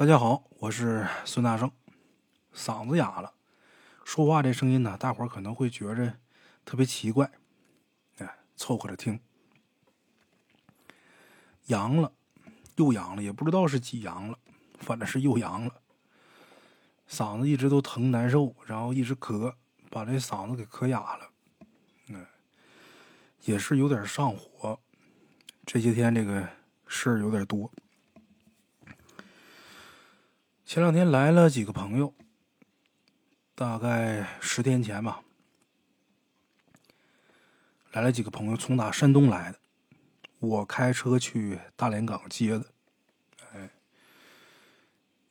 大家好，我是孙大圣，嗓子哑了，说话这声音呢，大伙儿可能会觉着特别奇怪，哎，凑合着听。阳了，又阳了，也不知道是几阳了，反正是又阳了。嗓子一直都疼难受，然后一直咳，把这嗓子给咳哑了。嗯，也是有点上火，这些天这个事儿有点多。前两天来了几个朋友，大概十天前吧，来了几个朋友，从打山东来的，我开车去大连港接的。哎，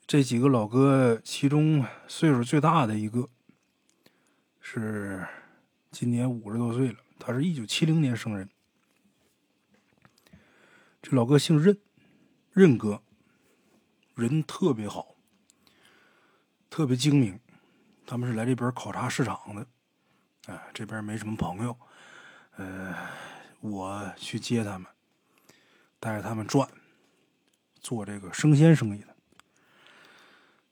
这几个老哥，其中岁数最大的一个是今年五十多岁了，他是一九七零年生人。这老哥姓任，任哥，人特别好。特别精明，他们是来这边考察市场的，哎，这边没什么朋友，呃，我去接他们，带着他们转，做这个生鲜生意的。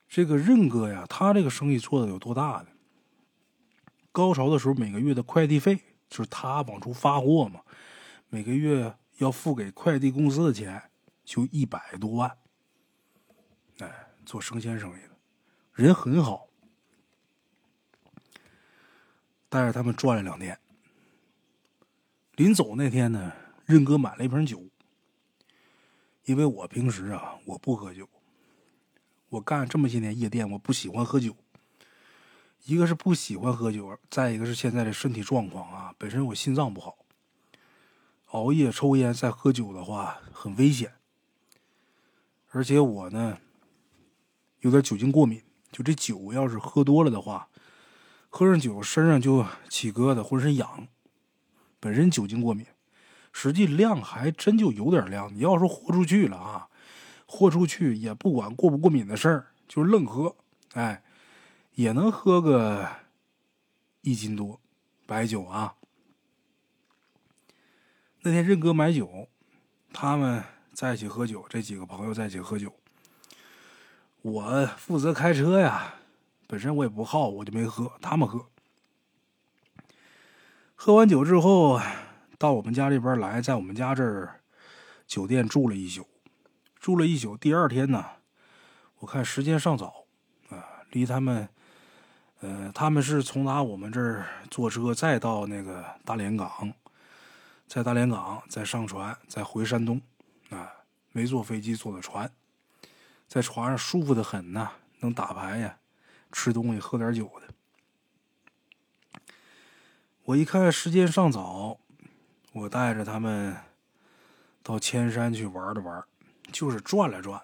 这个任哥呀，他这个生意做的有多大呢？高潮的时候，每个月的快递费就是他往出发货嘛，每个月要付给快递公司的钱就一百多万，哎，做生鲜生意。人很好，带着他们转了两天。临走那天呢，任哥买了一瓶酒。因为我平时啊，我不喝酒。我干这么些年夜店，我不喜欢喝酒。一个是不喜欢喝酒，再一个是现在的身体状况啊，本身我心脏不好，熬夜、抽烟再喝酒的话很危险。而且我呢，有点酒精过敏。就这酒要是喝多了的话，喝上酒身上就起疙瘩，浑身痒。本身酒精过敏，实际量还真就有点量。你要说豁出去了啊，豁出去也不管过不过敏的事儿，就愣喝，哎，也能喝个一斤多白酒啊。那天任哥买酒，他们在一起喝酒，这几个朋友在一起喝酒。我负责开车呀，本身我也不好，我就没喝。他们喝，喝完酒之后，到我们家这边来，在我们家这儿酒店住了一宿，住了一宿。第二天呢，我看时间尚早，啊，离他们，呃，他们是从哪我们这儿坐车再到那个大连港，在大连港再上船，再回山东，啊，没坐飞机，坐的船。在床上舒服的很呐，能打牌呀，吃东西，喝点酒的。我一看时间尚早，我带着他们到千山去玩了玩，就是转了转。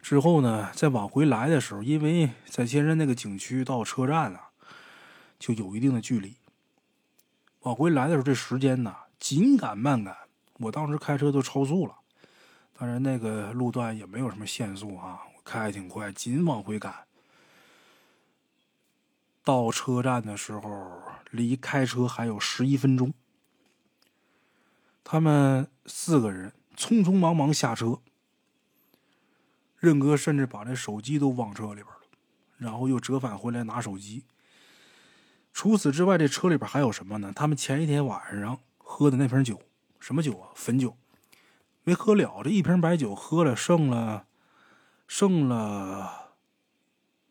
之后呢，再往回来的时候，因为在千山那个景区到车站啊，就有一定的距离。往回来的时候，这时间呢，紧赶慢赶，我当时开车都超速了。当然，那个路段也没有什么限速啊，我开的挺快，紧往回赶。到车站的时候，离开车还有十一分钟。他们四个人匆匆忙忙下车，任哥甚至把那手机都忘车里边了，然后又折返回来拿手机。除此之外，这车里边还有什么呢？他们前一天晚上喝的那瓶酒，什么酒啊？汾酒。没喝了，这一瓶白酒喝了，剩了，剩了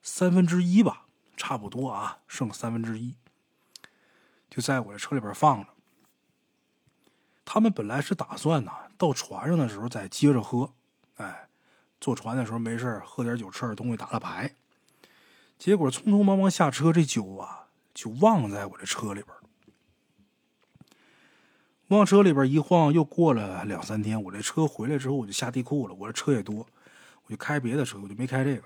三分之一吧，差不多啊，剩三分之一，就在我这车里边放着。他们本来是打算呢，到船上的时候再接着喝，哎，坐船的时候没事喝点酒，吃点东西，打打牌。结果匆匆忙忙下车，这酒啊就忘在我这车里边。往车里边一晃，又过了两三天，我这车回来之后，我就下地库了。我这车也多，我就开别的车，我就没开这个。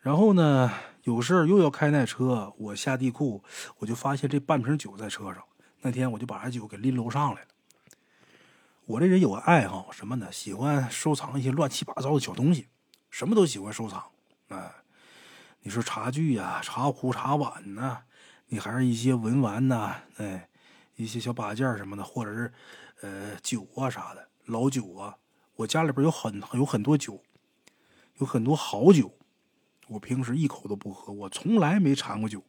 然后呢，有事又要开那车，我下地库，我就发现这半瓶酒在车上。那天我就把这酒给拎楼上来了。我这人有个爱好，什么呢？喜欢收藏一些乱七八糟的小东西，什么都喜欢收藏。啊，你说茶具呀、茶壶、茶碗呐，你还是一些文玩呐，哎。一些小把件什么的，或者是，呃，酒啊啥的，老酒啊，我家里边有很有很多酒。有很多好酒，我平时一口都不喝，我从来没尝过酒。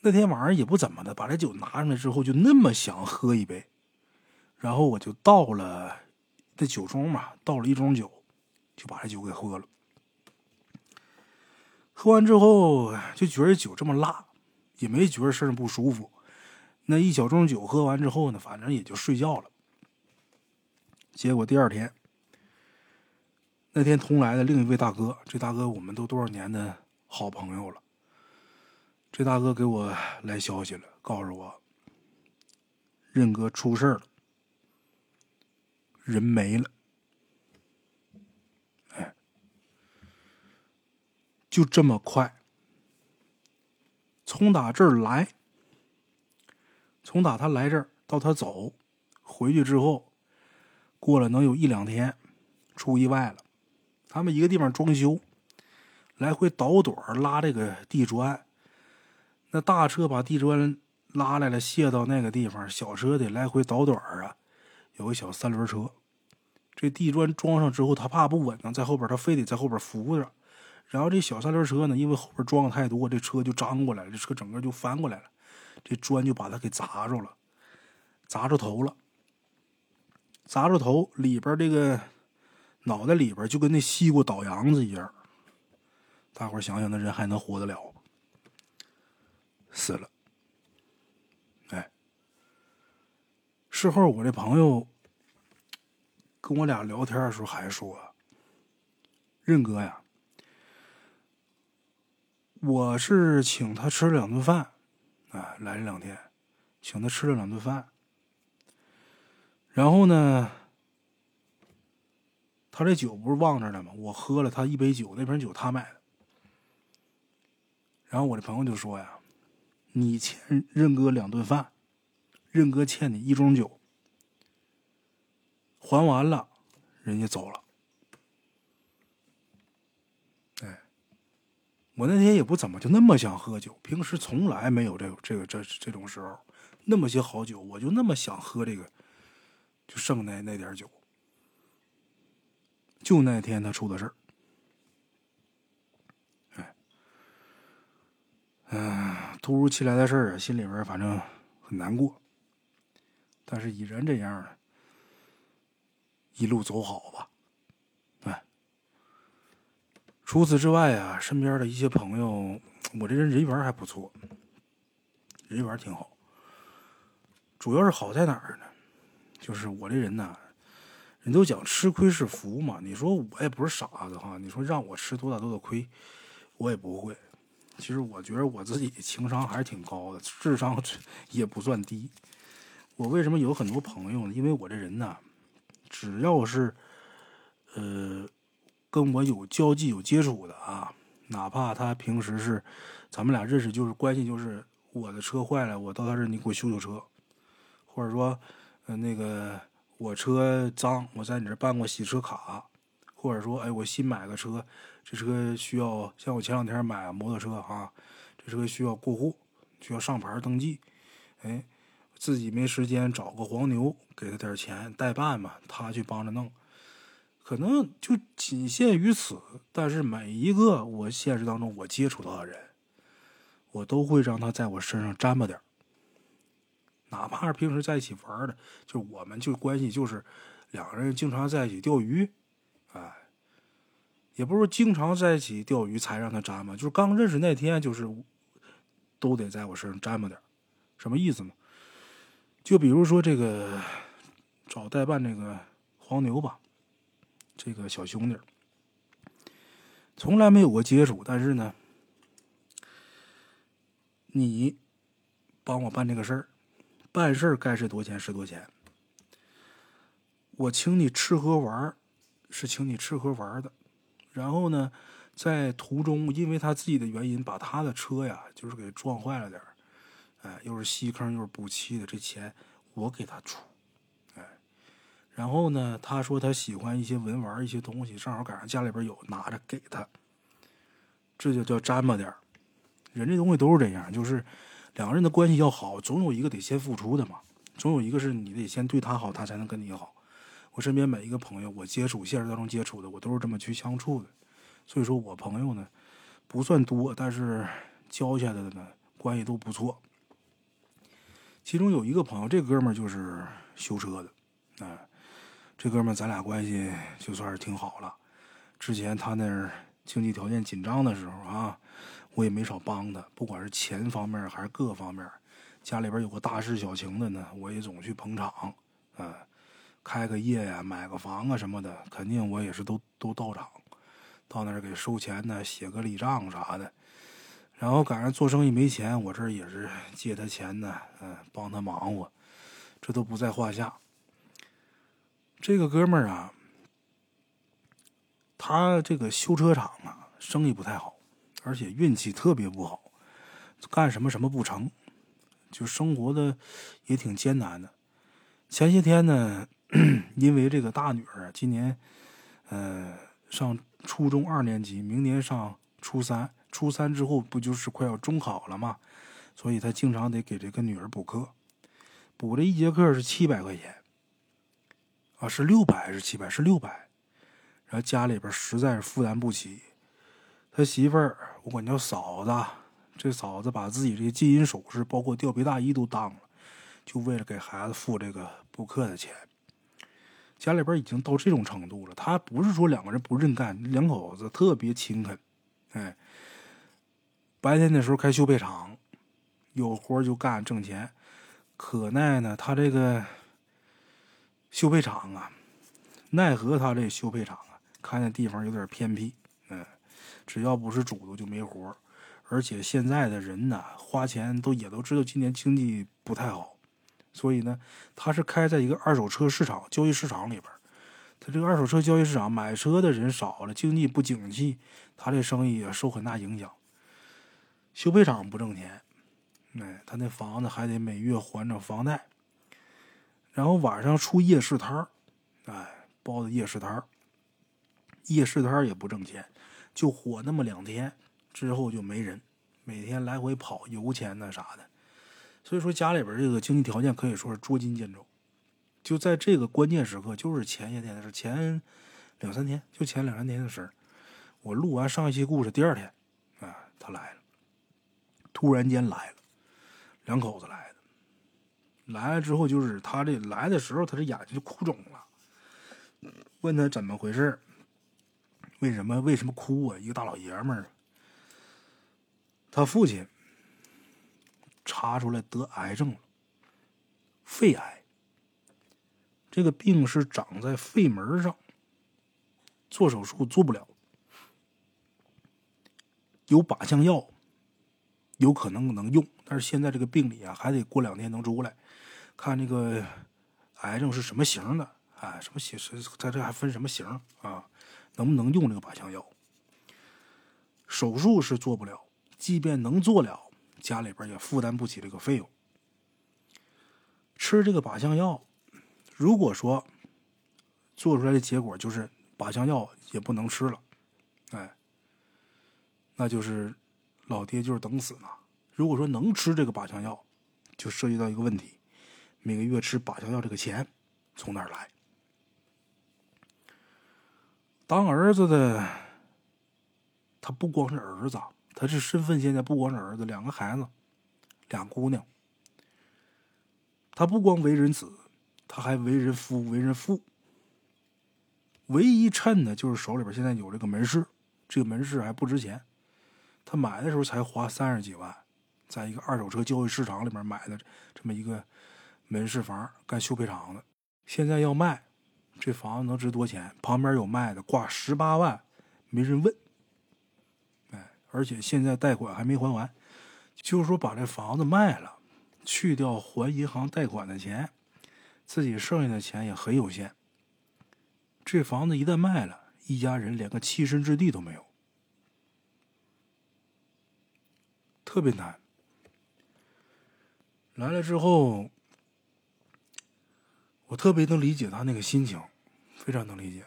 那天晚上也不怎么的，把这酒拿上来之后，就那么想喝一杯，然后我就倒了这酒盅嘛，倒了一盅酒，就把这酒给喝了。喝完之后就觉得酒这么辣，也没觉得身上不舒服。那一小盅酒喝完之后呢，反正也就睡觉了。结果第二天，那天同来的另一位大哥，这大哥我们都多少年的好朋友了。这大哥给我来消息了，告诉我，任哥出事了，人没了。哎，就这么快，从打这儿来，从打他来这儿到他走，回去之后，过了能有一两天，出意外了。他们一个地方装修，来回倒垛拉这个地砖。那大车把地砖拉来了，卸到那个地方，小车得来回倒短啊。有个小三轮车，这地砖装上之后，他怕不稳当，在后边他非得在后边扶着。然后这小三轮车呢，因为后边装的太多，这车就张过来了，这车整个就翻过来了，这砖就把他给砸着了，砸着头了，砸着头里边这个脑袋里边就跟那西瓜倒瓤子一样。大伙想想，那人还能活得了？死了，哎，事后我这朋友跟我俩聊天的时候还说：“任哥呀，我是请他吃了两顿饭，啊，来了两天，请他吃了两顿饭，然后呢，他这酒不是忘着了吗？我喝了他一杯酒，那瓶酒他买的，然后我这朋友就说呀。”你欠任哥两顿饭，任哥欠你一盅酒，还完了，人家走了。哎，我那天也不怎么就那么想喝酒，平时从来没有这这个这这种时候，那么些好酒，我就那么想喝这个，就剩那那点酒，就那天他出的事儿。哎嗯，突如其来的事儿啊，心里边反正很难过。但是以人这样，一路走好吧。哎，除此之外啊，身边的一些朋友，我这人人缘还不错，人缘挺好。主要是好在哪儿呢？就是我这人呢，人都讲吃亏是福嘛。你说我也不是傻子哈，你说让我吃多大多大亏，我也不会。其实我觉得我自己情商还是挺高的，智商 也不算低。我为什么有很多朋友呢？因为我这人呢，只要是呃跟我有交际、有接触的啊，哪怕他平时是咱们俩认识，就是关系就是我的车坏了，我到他这儿你给我修修车，或者说呃那个我车脏，我在你这办过洗车卡，或者说哎我新买个车。这车需要像我前两天买摩托车啊，这车需要过户，需要上牌登记。哎，自己没时间找个黄牛给他点钱代办嘛，他去帮着弄，可能就仅限于此。但是每一个我现实当中我接触到的人，我都会让他在我身上沾巴点哪怕是平时在一起玩的，就我们就关系就是两个人经常在一起钓鱼，哎。也不是经常在一起钓鱼才让他沾嘛，就是刚认识那天，就是都得在我身上沾巴点什么意思呢？就比如说这个找代办这个黄牛吧，这个小兄弟从来没有过接触，但是呢，你帮我办这个事儿，办事儿该是多钱是多钱，我请你吃喝玩儿是请你吃喝玩儿的。然后呢，在途中，因为他自己的原因，把他的车呀，就是给撞坏了点儿哎，又是吸坑又是补漆的，这钱我给他出，然后呢，他说他喜欢一些文玩一些东西，正好赶上家里边有，拿着给他，这就叫沾巴点人这东西都是这样，就是两个人的关系要好，总有一个得先付出的嘛，总有一个是你得先对他好，他才能跟你好。我身边每一个朋友，我接触现实当中接触的，我都是这么去相处的。所以说我朋友呢不算多，但是交下来的呢关系都不错。其中有一个朋友，这哥们儿就是修车的，啊，这哥们儿咱俩关系就算是挺好了。之前他那儿经济条件紧张的时候啊，我也没少帮他，不管是钱方面还是各方面。家里边有个大事小情的呢，我也总去捧场，啊，开个业呀，买个房啊什么的，肯定我也是都都到场，到那儿给收钱呢，写个礼账啥的。然后赶上做生意没钱，我这儿也是借他钱呢，嗯，帮他忙活，这都不在话下。这个哥们儿啊，他这个修车厂啊，生意不太好，而且运气特别不好，干什么什么不成。就生活的也挺艰难的。前些天呢，因为这个大女儿今年，呃，上初中二年级，明年上初三，初三之后不就是快要中考了吗？所以他经常得给这个女儿补课，补这一节课是七百块钱，啊，是六百还是七百？是六百。然后家里边实在是负担不起，他媳妇儿我管叫嫂子。这嫂子把自己这些金银首饰，包括貂皮大衣都当了，就为了给孩子付这个补课的钱。家里边已经到这种程度了，他不是说两个人不认干，两口子特别勤恳。哎，白天的时候开修配厂，有活就干挣钱。可奈呢，他这个修配厂啊，奈何他这修配厂啊，看那地方有点偏僻。嗯，只要不是主子就没活。而且现在的人呢，花钱都也都知道今年经济不太好，所以呢，他是开在一个二手车市场交易市场里边他这个二手车交易市场买车的人少了，经济不景气，他这生意也受很大影响。修配厂不挣钱，哎，他那房子还得每月还着房贷。然后晚上出夜市摊儿，哎，包的夜市摊儿，夜市摊儿也不挣钱，就火那么两天。之后就没人，每天来回跑油钱那啥的，所以说家里边这个经济条件可以说是捉襟见肘。就在这个关键时刻，就是前些天的事，前两三天，就前两三天的事我录完上一期故事，第二天，啊，他来了，突然间来了，两口子来了，来了之后就是他这来的时候，他这眼睛就哭肿了，问他怎么回事为什么为什么哭啊？一个大老爷们儿。他父亲查出来得癌症了，肺癌。这个病是长在肺门上，做手术做不了，有靶向药，有可能能用，但是现在这个病理啊，还得过两天能出来，看这个癌症是什么型的，哎，什么型？它这还分什么型啊？能不能用这个靶向药？手术是做不了。即便能做了，家里边也负担不起这个费用。吃这个靶向药，如果说做出来的结果就是靶向药也不能吃了，哎，那就是老爹就是等死呢。如果说能吃这个靶向药，就涉及到一个问题：每个月吃靶向药这个钱从哪儿来？当儿子的，他不光是儿子。他这身份现在不光是儿子，两个孩子，俩姑娘。他不光为人子，他还为人夫、为人父。唯一趁的就是手里边现在有这个门市，这个门市还不值钱。他买的时候才花三十几万，在一个二手车交易市场里面买的这么一个门市房，干修配厂的。现在要卖，这房子能值多钱？旁边有卖的，挂十八万，没人问。哎而且现在贷款还没还完，就是说把这房子卖了，去掉还银行贷款的钱，自己剩下的钱也很有限。这房子一旦卖了，一家人连个栖身之地都没有，特别难。来了之后，我特别能理解他那个心情，非常能理解。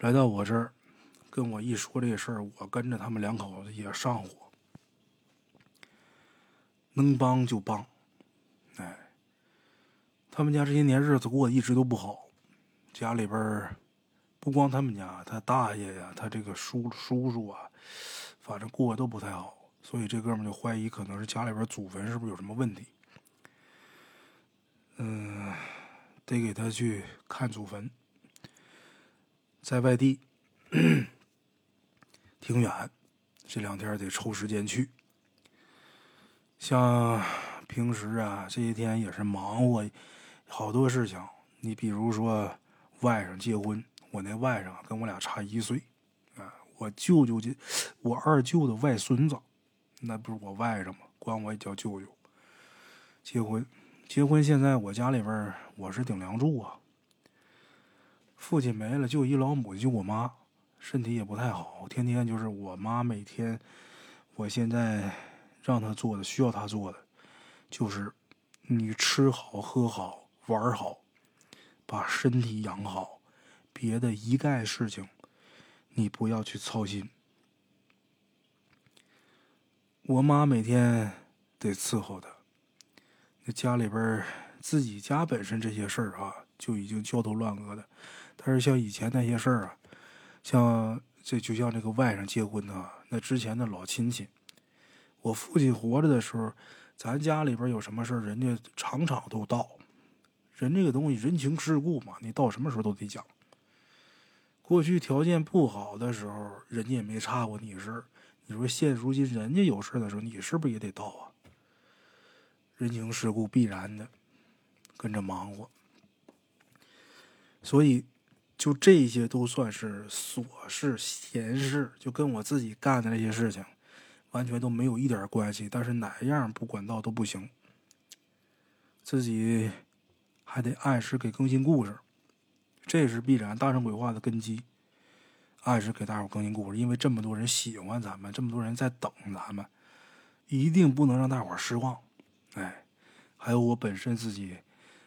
来到我这儿。跟我一说这事儿，我跟着他们两口子也上火，能帮就帮。哎，他们家这些年日子过得一直都不好，家里边不光他们家，他大爷呀，他这个叔叔叔啊，反正过得都不太好，所以这哥们就怀疑可能是家里边祖坟是不是有什么问题。嗯，得给他去看祖坟，在外地，挺远，这两天得抽时间去。像平时啊，这些天也是忙活好多事情。你比如说外甥结婚，我那外甥跟我俩差一岁，啊，我舅舅结，我二舅的外孙子，那不是我外甥吗？管我也叫舅舅。结婚，结婚，现在我家里边我是顶梁柱啊。父亲没了，就一老母就我妈，身体也不太好，天天就是我妈每天，我现在。让他做的，需要他做的，就是你吃好、喝好、玩好，把身体养好，别的一概事情你不要去操心。我妈每天得伺候他，那家里边自己家本身这些事儿啊，就已经焦头烂额的。但是像以前那些事儿啊，像这就像这个外甥结婚啊，那之前的老亲戚。我父亲活着的时候，咱家里边有什么事人家场场都到。人这个东西，人情世故嘛，你到什么时候都得讲。过去条件不好的时候，人家也没差过你事你说现如今人家有事的时候，你是不是也得到啊？人情世故必然的，跟着忙活。所以，就这些都算是琐事、闲事，就跟我自己干的那些事情。完全都没有一点关系，但是哪样不管到都不行。自己还得按时给更新故事，这是必然。大圣鬼话的根基，按时给大伙更新故事，因为这么多人喜欢咱们，这么多人在等咱们，一定不能让大伙失望。哎，还有我本身自己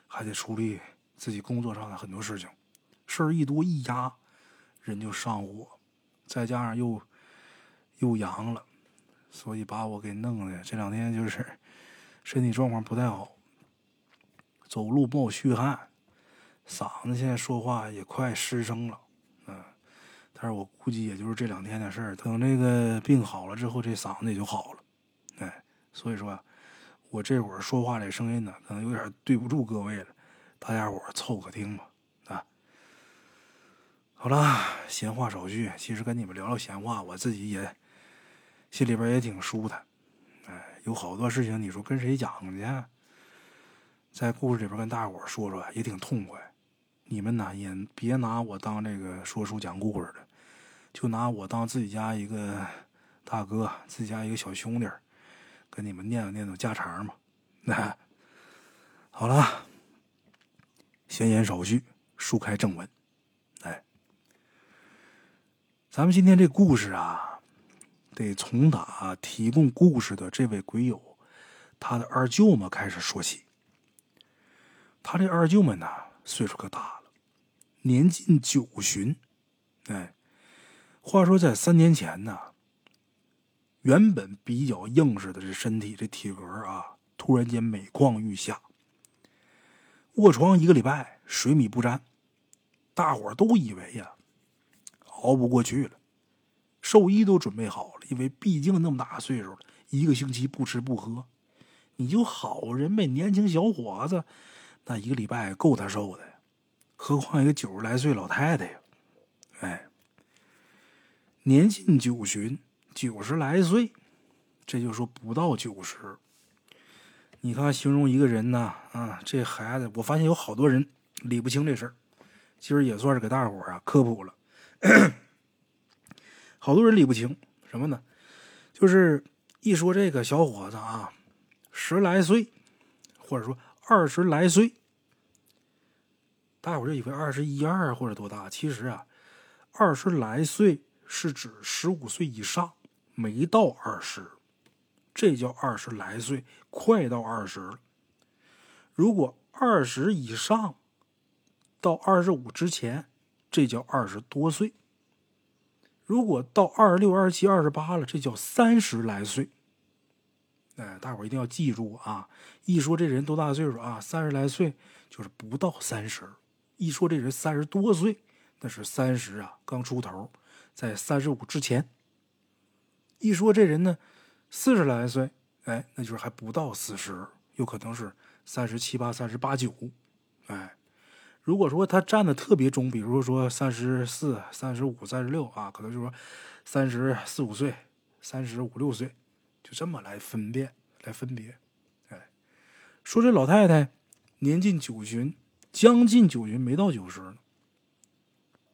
还得处理自己工作上的很多事情，事儿一多一压，人就上火，再加上又又阳了。所以把我给弄的这两天就是身体状况不太好，走路冒虚汗，嗓子现在说话也快失声了，嗯，但是我估计也就是这两天的事儿，等这个病好了之后，这嗓子也就好了，哎，所以说，我这会儿说话这声音呢，可能有点对不住各位了，大家伙凑合听吧，啊，好了，闲话少叙，其实跟你们聊聊闲话，我自己也。心里边也挺舒坦，哎，有好多事情，你说跟谁讲去？在故事里边跟大伙说说也挺痛快。你们呢也别拿我当这个说书讲故事的，就拿我当自己家一个大哥，自己家一个小兄弟，跟你们念叨念叨家常嘛。那 好了，闲言少叙，书开正文。哎，咱们今天这故事啊。得从打提供故事的这位鬼友，他的二舅们开始说起。他这二舅们呢，岁数可大了，年近九旬。哎，话说在三年前呢，原本比较硬实的这身体，这体格啊，突然间每况愈下。卧床一个礼拜，水米不沾，大伙都以为呀，熬不过去了。寿衣都准备好了，因为毕竟那么大岁数了，一个星期不吃不喝，你就好人呗，年轻小伙子，那一个礼拜够他受的，何况一个九十来岁老太太呀？哎，年近九旬，九十来岁，这就说不到九十。你看，形容一个人呢，啊，这孩子，我发现有好多人理不清这事儿，今儿也算是给大伙儿啊科普了。好多人理不清什么呢？就是一说这个小伙子啊，十来岁，或者说二十来岁，大伙儿就以为二十一二或者多大。其实啊，二十来岁是指十五岁以上，没到二十，这叫二十来岁，快到二十了。如果二十以上到二十五之前，这叫二十多岁。如果到二十六、二十七、二十八了，这叫三十来岁。哎，大伙一定要记住啊！一说这人多大岁数啊？三十来岁就是不到三十，一说这人三十多岁，那是三十啊，刚出头，在三十五之前。一说这人呢，四十来岁，哎，那就是还不到四十，有可能是三十七八、三十八九，哎。如果说他站的特别中，比如说三十四、三十五、三十六啊，可能就是说三十四五岁、三十五六岁，就这么来分辨、来分别。哎，说这老太太年近九旬，将近九旬，没到九十呢。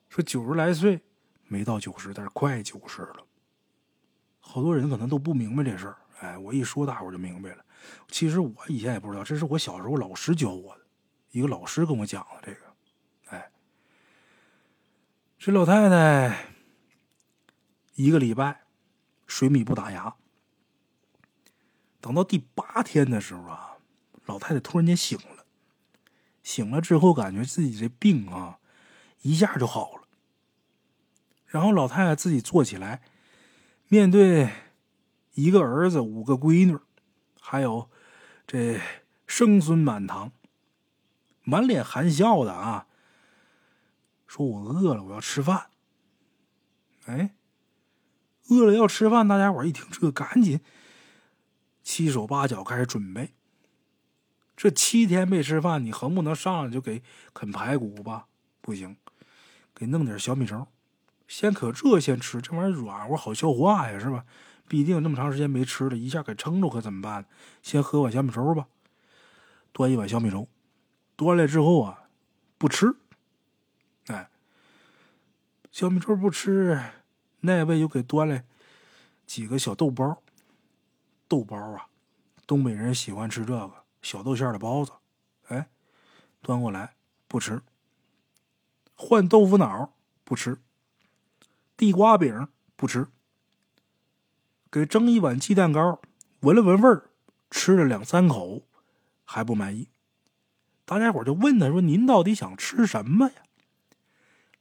说九十来岁，没到九十，但是快九十了。好多人可能都不明白这事儿。哎，我一说，大伙就明白了。其实我以前也不知道，这是我小时候老师教我的。一个老师跟我讲的这个，哎，这老太太一个礼拜水米不打牙，等到第八天的时候啊，老太太突然间醒了，醒了之后感觉自己这病啊一下就好了，然后老太太自己坐起来，面对一个儿子、五个闺女，还有这生孙满堂。满脸含笑的啊，说我饿了，我要吃饭。哎，饿了要吃饭，大家伙一听这，赶紧七手八脚开始准备。这七天没吃饭，你横不能上来就给啃排骨吧？不行，给弄点小米粥，先可这先吃，这玩意儿软和好消化呀，是吧？毕竟这么长时间没吃了，一下给撑着可怎么办？先喝碗小米粥吧，端一碗小米粥。端来之后啊，不吃，哎，小米粥不吃，那位又给端来几个小豆包，豆包啊，东北人喜欢吃这个小豆馅的包子，哎，端过来不吃，换豆腐脑不吃，地瓜饼不吃，给蒸一碗鸡蛋糕，闻了闻味儿，吃了两三口，还不满意。大家伙就问他说：“您到底想吃什么呀？”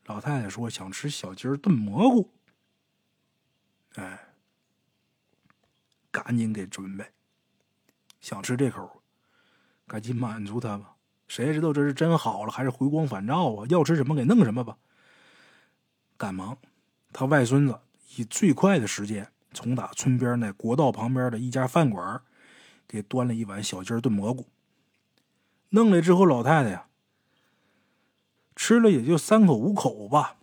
老太太说：“想吃小鸡儿炖蘑菇。”哎，赶紧给准备。想吃这口，赶紧满足他吧。谁知道这是真好了还是回光返照啊？要吃什么给弄什么吧。赶忙，他外孙子以最快的时间从打村边那国道旁边的一家饭馆给端了一碗小鸡炖蘑菇。弄来之后，老太太呀，吃了也就三口五口吧，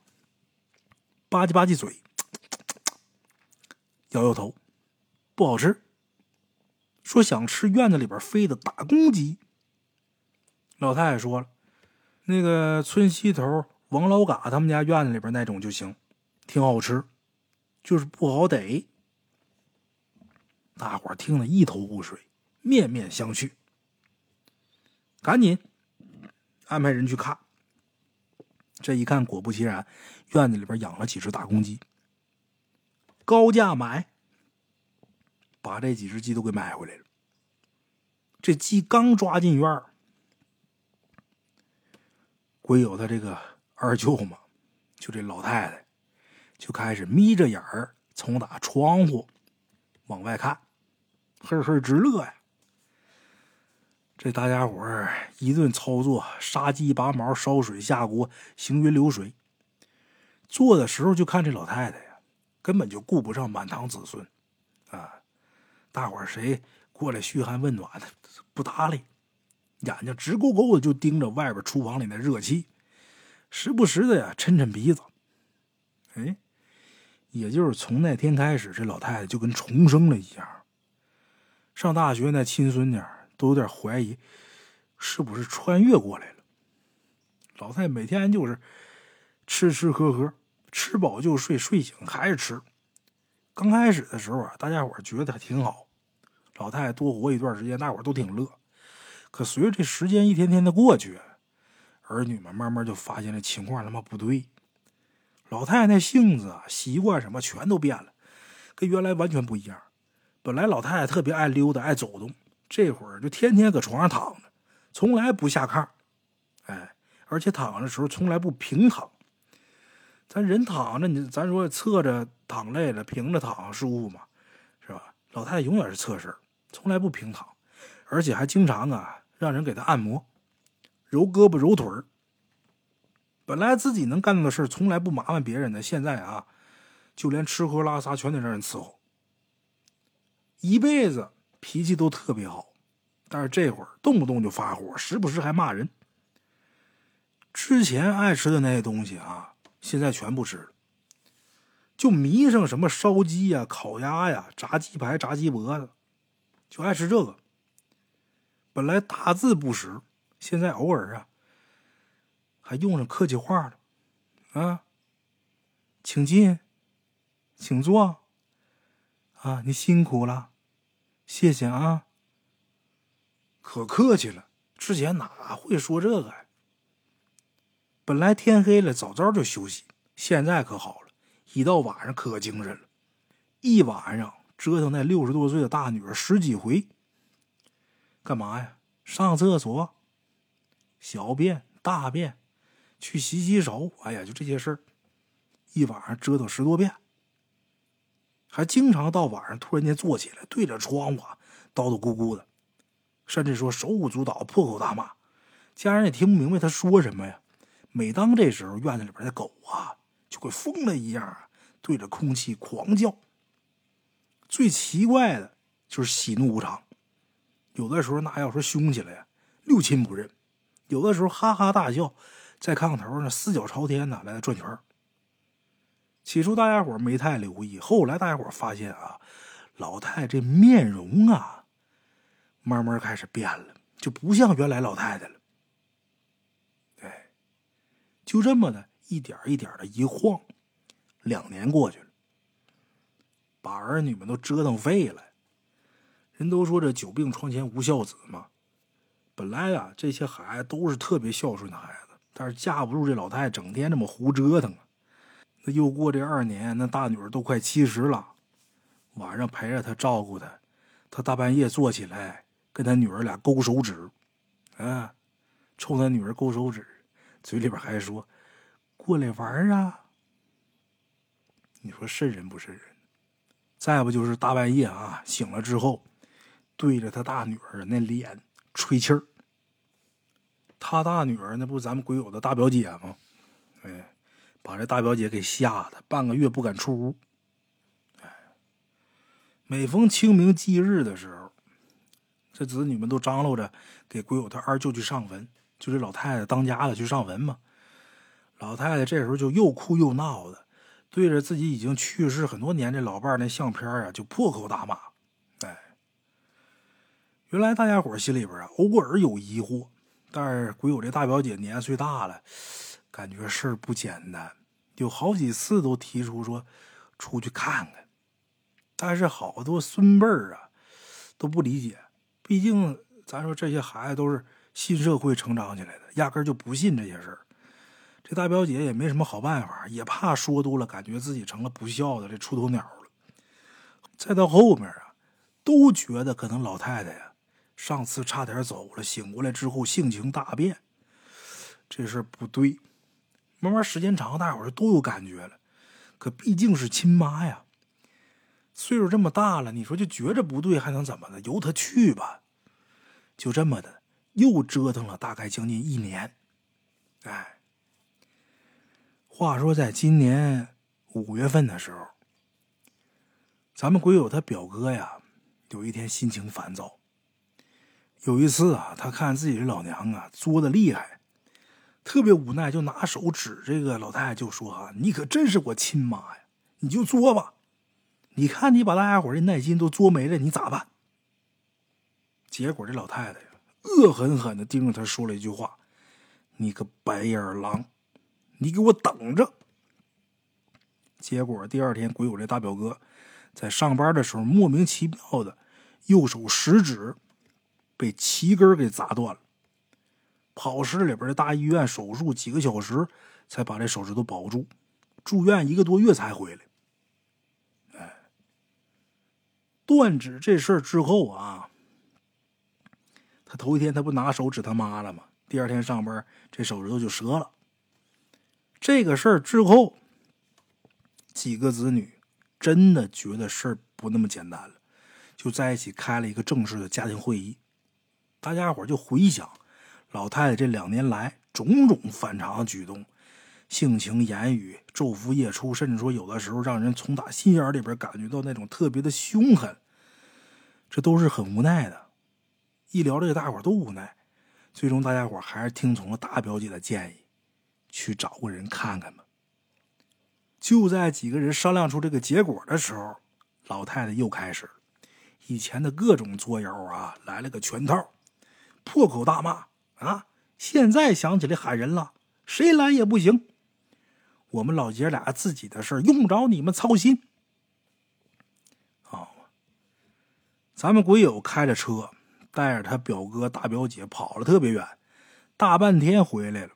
吧唧吧唧嘴，摇摇头，不好吃。说想吃院子里边飞的大公鸡。老太太说了，那个村西头王老嘎他们家院子里边那种就行，挺好吃，就是不好逮。大伙听得一头雾水，面面相觑。赶紧安排人去看。这一看，果不其然，院子里边养了几只大公鸡，高价买，把这几只鸡都给买回来了。这鸡刚抓进院儿，归有他这个二舅嘛，就这老太太，就开始眯着眼儿从打窗户往外看，呵呵直乐呀。这大家伙儿一顿操作，杀鸡拔毛、烧水下锅，行云流水。做的时候就看这老太太呀，根本就顾不上满堂子孙，啊！大伙儿谁过来嘘寒问暖的，不搭理，眼睛直勾勾的就盯着外边厨房里那热气，时不时的呀抻抻鼻子。哎，也就是从那天开始，这老太太就跟重生了一样。上大学那亲孙女。都有点怀疑，是不是穿越过来了？老太太每天就是吃吃喝喝，吃饱就睡，睡醒还是吃。刚开始的时候啊，大家伙觉得挺好，老太太多活一段时间，大伙都挺乐。可随着这时间一天天的过去，儿女们慢慢就发现这情况他妈不对。老太太性子啊、习惯什么全都变了，跟原来完全不一样。本来老太太特别爱溜达，爱走动。这会儿就天天搁床上躺着，从来不下炕，哎，而且躺的时候从来不平躺。咱人躺着，你咱说侧着躺累了，平着躺舒服嘛，是吧？老太太永远是侧身，从来不平躺，而且还经常啊让人给她按摩，揉胳膊揉腿儿。本来自己能干的事从来不麻烦别人的，现在啊，就连吃喝拉撒全得让人伺候。一辈子脾气都特别好，但是这会儿动不动就发火，时不时还骂人。之前爱吃的那些东西啊，现在全不吃了，就迷上什么烧鸡呀、烤鸭呀、炸鸡排、炸鸡脖子，就爱吃这个。本来大字不识，现在偶尔啊。还用上客气话了，啊，请进，请坐，啊，你辛苦了，谢谢啊，可客气了。之前哪会说这个呀？本来天黑了，早早就休息，现在可好了，一到晚上可精神了，一晚上折腾那六十多岁的大女儿十几回。干嘛呀？上厕所，小便、大便。去洗洗手，哎呀，就这些事儿，一晚上折腾十多遍，还经常到晚上突然间坐起来，对着窗户叨叨咕咕的，甚至说手舞足蹈、破口大骂，家人也听不明白他说什么呀。每当这时候，院子里边的狗啊，就跟疯了一样，对着空气狂叫。最奇怪的就是喜怒无常，有的时候那要说凶起来呀，六亲不认；有的时候哈哈大笑。在炕头上四脚朝天呢，来转圈起初大家伙没太留意，后来大家伙发现啊，老太这面容啊，慢慢开始变了，就不像原来老太太了。哎，就这么的一点一点的一晃，两年过去了，把儿女们都折腾废了。人都说这久病床前无孝子嘛，本来啊，这些孩子都是特别孝顺的孩子。但是架不住这老太太整天这么胡折腾啊！那又过这二年，那大女儿都快七十了，晚上陪着她照顾她，她大半夜坐起来跟她女儿俩勾手指，啊，冲她女儿勾手指，嘴里边还说：“过来玩啊！”你说瘆人不瘆人？再不就是大半夜啊，醒了之后，对着他大女儿那脸吹气儿。他大女儿那不咱们鬼友的大表姐吗？哎，把这大表姐给吓得半个月不敢出屋。哎，每逢清明祭日的时候，这子女们都张罗着给鬼友他二舅去上坟，就这老太太当家的去上坟嘛。老太太这时候就又哭又闹的，对着自己已经去世很多年这老伴那相片啊，就破口大骂。哎，原来大家伙心里边啊，偶尔有疑惑。但是鬼友这大表姐年岁大了，感觉事儿不简单，有好几次都提出说出去看看。但是好多孙辈儿啊都不理解，毕竟咱说这些孩子都是新社会成长起来的，压根就不信这些事儿。这大表姐也没什么好办法，也怕说多了，感觉自己成了不孝的这出头鸟了。再到后面啊，都觉得可能老太太。上次差点走了，醒过来之后性情大变，这事儿不对。慢慢时间长，大伙儿都有感觉了。可毕竟是亲妈呀，岁数这么大了，你说就觉着不对，还能怎么的？由他去吧。就这么的，又折腾了大概将近一年。哎，话说在今年五月份的时候，咱们鬼友他表哥呀，有一天心情烦躁。有一次啊，他看自己的老娘啊作的厉害，特别无奈，就拿手指这个老太太就说：“啊，你可真是我亲妈呀！你就作吧，你看你把大家伙的耐心都作没了，你咋办？”结果这老太太呀，恶狠狠的盯着他说了一句话：“你个白眼狼，你给我等着！”结果第二天，鬼友这大表哥在上班的时候，莫名其妙的右手食指。被旗根给砸断了，跑市里边的大医院手术几个小时，才把这手指头保住，住院一个多月才回来。哎，断指这事儿之后啊，他头一天他不拿手指他妈了吗？第二天上班，这手指头就折了。这个事儿之后，几个子女真的觉得事儿不那么简单了，就在一起开了一个正式的家庭会议。大家伙就回想老太太这两年来种种反常举动，性情言语昼伏夜出，甚至说有的时候让人从打心眼里边感觉到那种特别的凶狠，这都是很无奈的。一聊这个，大伙都无奈。最终，大家伙还是听从了大表姐的建议，去找个人看看吧。就在几个人商量出这个结果的时候，老太太又开始以前的各种作妖啊，来了个全套，破口大骂啊！现在想起来喊人了，谁来也不行。我们老姐俩自己的事用不着你们操心。好，咱们鬼友开着车。带着他表哥大表姐跑了特别远，大半天回来了。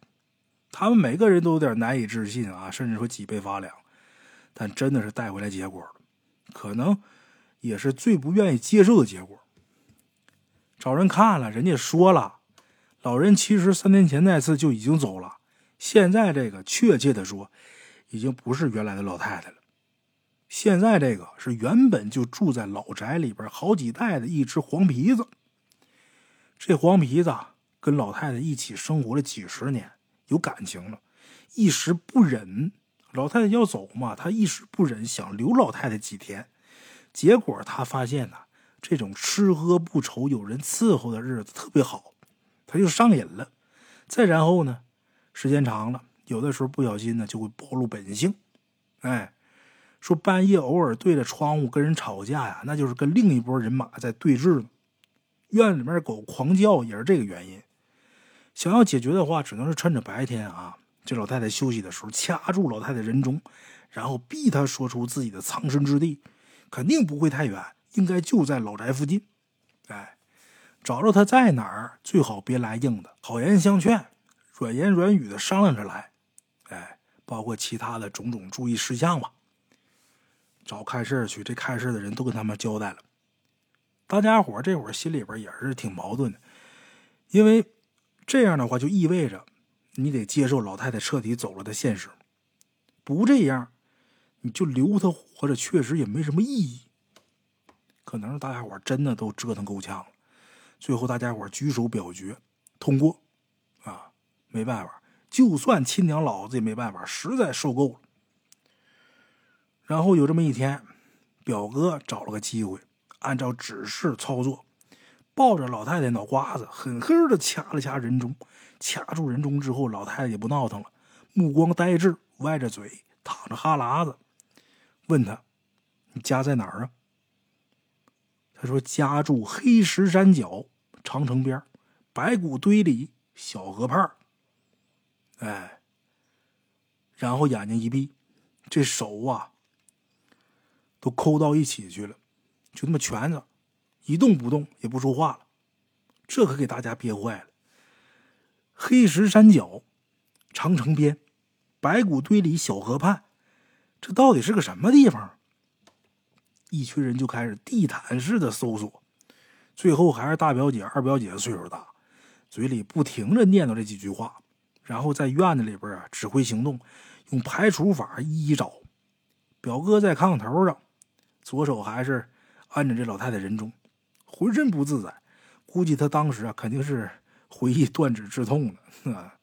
他们每个人都有点难以置信啊，甚至说脊背发凉。但真的是带回来结果，可能也是最不愿意接受的结果。找人看了，人家说了，老人其实三年前那次就已经走了。现在这个确切的说，已经不是原来的老太太了。现在这个是原本就住在老宅里边好几代的一只黄皮子。这黄皮子跟老太太一起生活了几十年，有感情了，一时不忍，老太太要走嘛，他一时不忍，想留老太太几天。结果他发现呢，这种吃喝不愁、有人伺候的日子特别好，他就上瘾了。再然后呢，时间长了，有的时候不小心呢，就会暴露本性。哎，说半夜偶尔对着窗户跟人吵架呀，那就是跟另一拨人马在对峙呢。院里面狗狂叫也是这个原因。想要解决的话，只能是趁着白天啊，这老太太休息的时候，掐住老太太人中，然后逼她说出自己的藏身之地，肯定不会太远，应该就在老宅附近。哎，找着他在哪儿，最好别来硬的，好言相劝，软言软语的商量着来。哎，包括其他的种种注意事项吧。找看事去，这看事的人都跟他们交代了。大家伙这会儿心里边也是挺矛盾的，因为这样的话就意味着你得接受老太太彻底走了的现实，不这样你就留她活着，确实也没什么意义。可能是大家伙真的都折腾够呛了，最后大家伙举手表决通过，啊，没办法，就算亲娘老子也没办法，实在受够了。然后有这么一天，表哥找了个机会。按照指示操作，抱着老太太脑瓜子，狠狠的掐了掐人中。掐住人中之后，老太太也不闹腾了，目光呆滞，歪着嘴，淌着哈喇子。问他：“你家在哪儿啊？”他说：“家住黑石山脚长城边白骨堆里小河畔。”哎，然后眼睛一闭，这手啊，都抠到一起去了。就那么蜷着，一动不动，也不说话了。这可给大家憋坏了。黑石山脚，长城边，白骨堆里小河畔，这到底是个什么地方？一群人就开始地毯式的搜索。最后还是大表姐、二表姐岁数大，嘴里不停的念叨这几句话，然后在院子里边啊指挥行动，用排除法一一找。表哥在炕头上，左手还是。按着这老太太人中，浑身不自在，估计他当时啊肯定是回忆断指之痛了啊。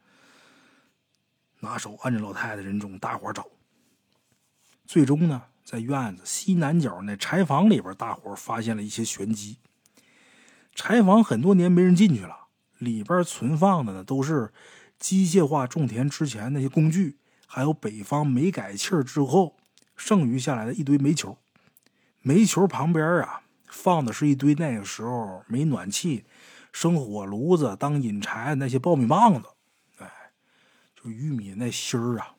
拿手按着老太太人中，大伙找。最终呢，在院子西南角那柴房里边，大伙发现了一些玄机。柴房很多年没人进去了，里边存放的呢都是机械化种田之前那些工具，还有北方煤改气之后剩余下来的一堆煤球。煤球旁边啊，放的是一堆那个时候没暖气、生火炉子当引柴那些苞米棒子，哎，就玉米那芯儿啊。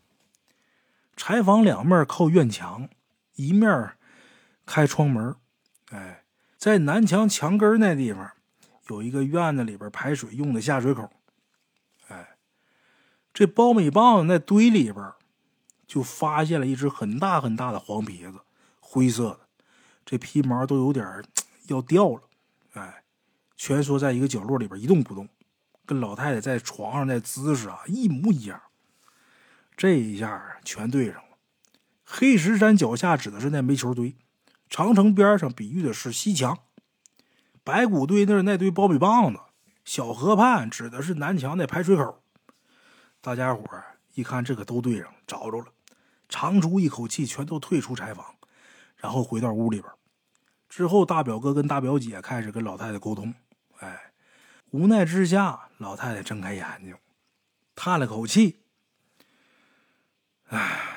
柴房两面靠院墙，一面开窗门，哎，在南墙墙根那地方有一个院子里边排水用的下水口，哎，这苞米棒子那堆里边就发现了一只很大很大的黄皮子，灰色的。这皮毛都有点要掉了，哎，蜷缩在一个角落里边一动不动，跟老太太在床上那姿势啊一模一样。这一下全对上。黑石山脚下指的是那煤球堆，长城边上比喻的是西墙，白骨堆那是那堆苞米棒子，小河畔指的是南墙那排水口。大家伙一看这个都对上，找着了，长出一口气，全都退出柴房，然后回到屋里边。之后，大表哥跟大表姐开始跟老太太沟通。哎，无奈之下，老太太睁开眼睛，叹了口气：“哎，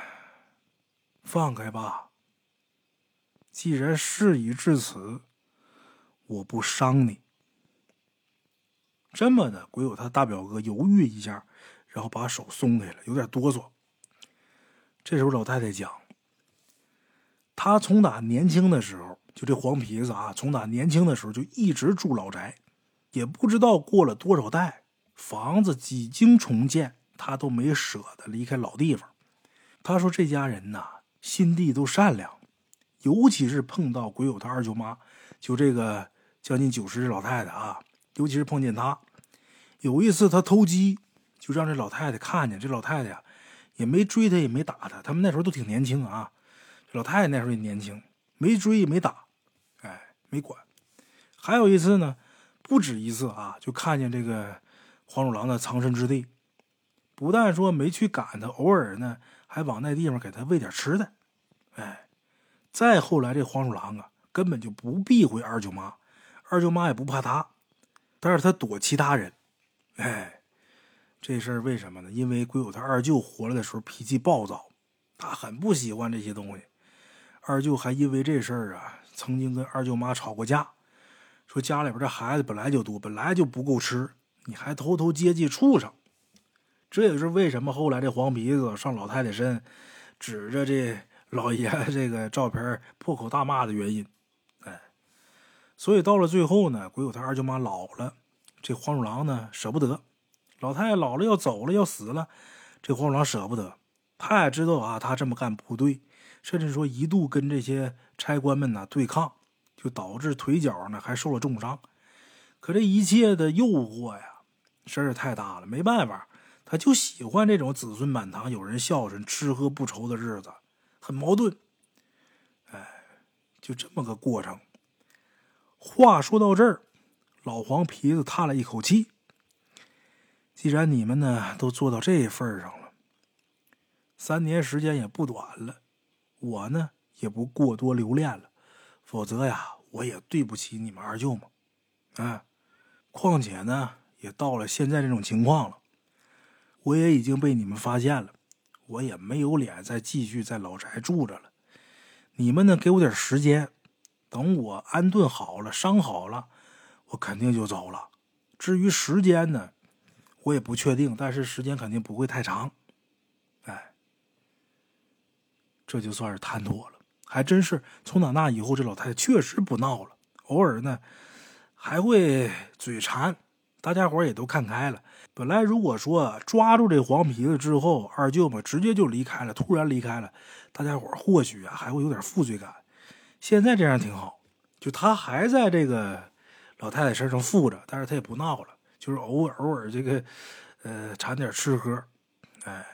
放开吧。既然事已至此，我不伤你。”这么的，鬼友他大表哥犹豫一下，然后把手松开了，有点哆嗦。这时候老太太讲：“他从打年轻的时候，就这黄皮子啊，从打年轻的时候就一直住老宅，也不知道过了多少代，房子几经重建，他都没舍得离开老地方。他说这家人呐，心地都善良，尤其是碰到鬼友他二舅妈，就这个将近九十的老太太啊。”尤其是碰见她，有一次他偷鸡，就让这老太太看见。这老太太呀，也没追他，也没打他。他们那时候都挺年轻啊，这老太太那时候也年轻，没追也没打，哎，没管。还有一次呢，不止一次啊，就看见这个黄鼠狼的藏身之地，不但说没去赶他，偶尔呢还往那地方给他喂点吃的。哎，再后来这黄鼠狼啊，根本就不避讳二舅妈，二舅妈也不怕他。但是他躲其他人，哎，这事儿为什么呢？因为鬼友他二舅活了的时候脾气暴躁，他很不喜欢这些东西。二舅还因为这事儿啊，曾经跟二舅妈吵过架，说家里边这孩子本来就多，本来就不够吃，你还偷偷接济畜生。这也是为什么后来这黄皮子上老太太身，指着这老爷这个照片破口大骂的原因。哎所以到了最后呢，鬼友他二舅妈老了，这黄鼠狼呢舍不得，老太太老了要走了要死了，这黄鼠狼舍不得，他也知道啊，他这么干不对，甚至说一度跟这些差官们呢对抗，就导致腿脚呢还受了重伤。可这一切的诱惑呀，实在是太大了，没办法，他就喜欢这种子孙满堂、有人孝顺、吃喝不愁的日子，很矛盾。哎，就这么个过程。话说到这儿，老黄皮子叹了一口气。既然你们呢都做到这份上了，三年时间也不短了，我呢也不过多留恋了，否则呀我也对不起你们二舅嘛。啊，况且呢也到了现在这种情况了，我也已经被你们发现了，我也没有脸再继续在老宅住着了。你们呢给我点时间。等我安顿好了，伤好了，我肯定就走了。至于时间呢，我也不确定，但是时间肯定不会太长。哎，这就算是谈妥了。还真是从打那以后，这老太太确实不闹了，偶尔呢还会嘴馋。大家伙也都看开了。本来如果说抓住这黄皮子之后，二舅嘛直接就离开了，突然离开了，大家伙或许啊还会有点负罪感。现在这样挺好，就他还在这个老太太身上附着，但是他也不闹了，就是偶尔偶尔这个，呃，馋点吃喝，哎，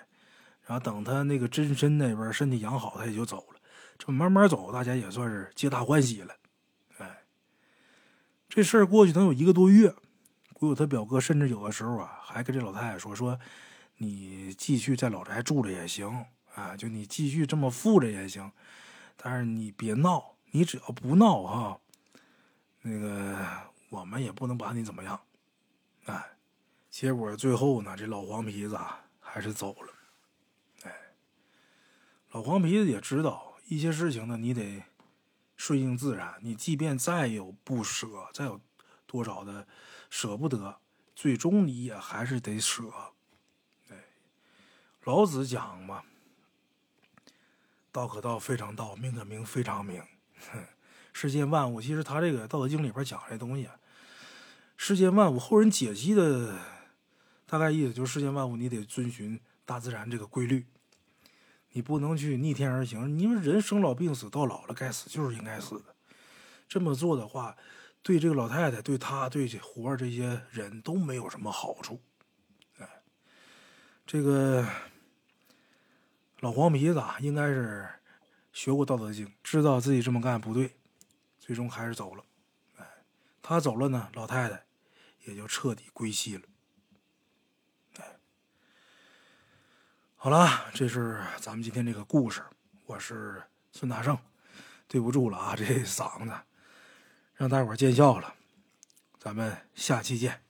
然后等他那个真身那边身体养好，他也就走了。这慢慢走，大家也算是皆大欢喜了，哎，这事儿过去能有一个多月，鬼友他表哥甚至有的时候啊，还跟这老太太说说，你继续在老宅住着也行啊，就你继续这么富着也行，但是你别闹。你只要不闹哈，那个我们也不能把你怎么样，哎，结果最后呢，这老黄皮子还是走了，哎，老黄皮子也知道一些事情呢，你得顺应自然，你即便再有不舍，再有多少的舍不得，最终你也还是得舍，哎，老子讲嘛，道可道非常道，名可名非常名。世间万物，其实他这个《道德经》里边讲这东西，世间万物后人解析的大概意思就是：世间万物你得遵循大自然这个规律，你不能去逆天而行。因为人生老病死，到老了该死就是应该死的。这么做的话，对这个老太太，对他，对这胡二这些人都没有什么好处，哎，这个老黄皮子应该是学过《道德经》，知道自己这么干不对，最终还是走了，哎，他走了呢，老太太也就彻底归西了，哎，好了，这是咱们今天这个故事，我是孙大圣，对不住了啊，这嗓子。让大伙儿见笑了。咱们下期见。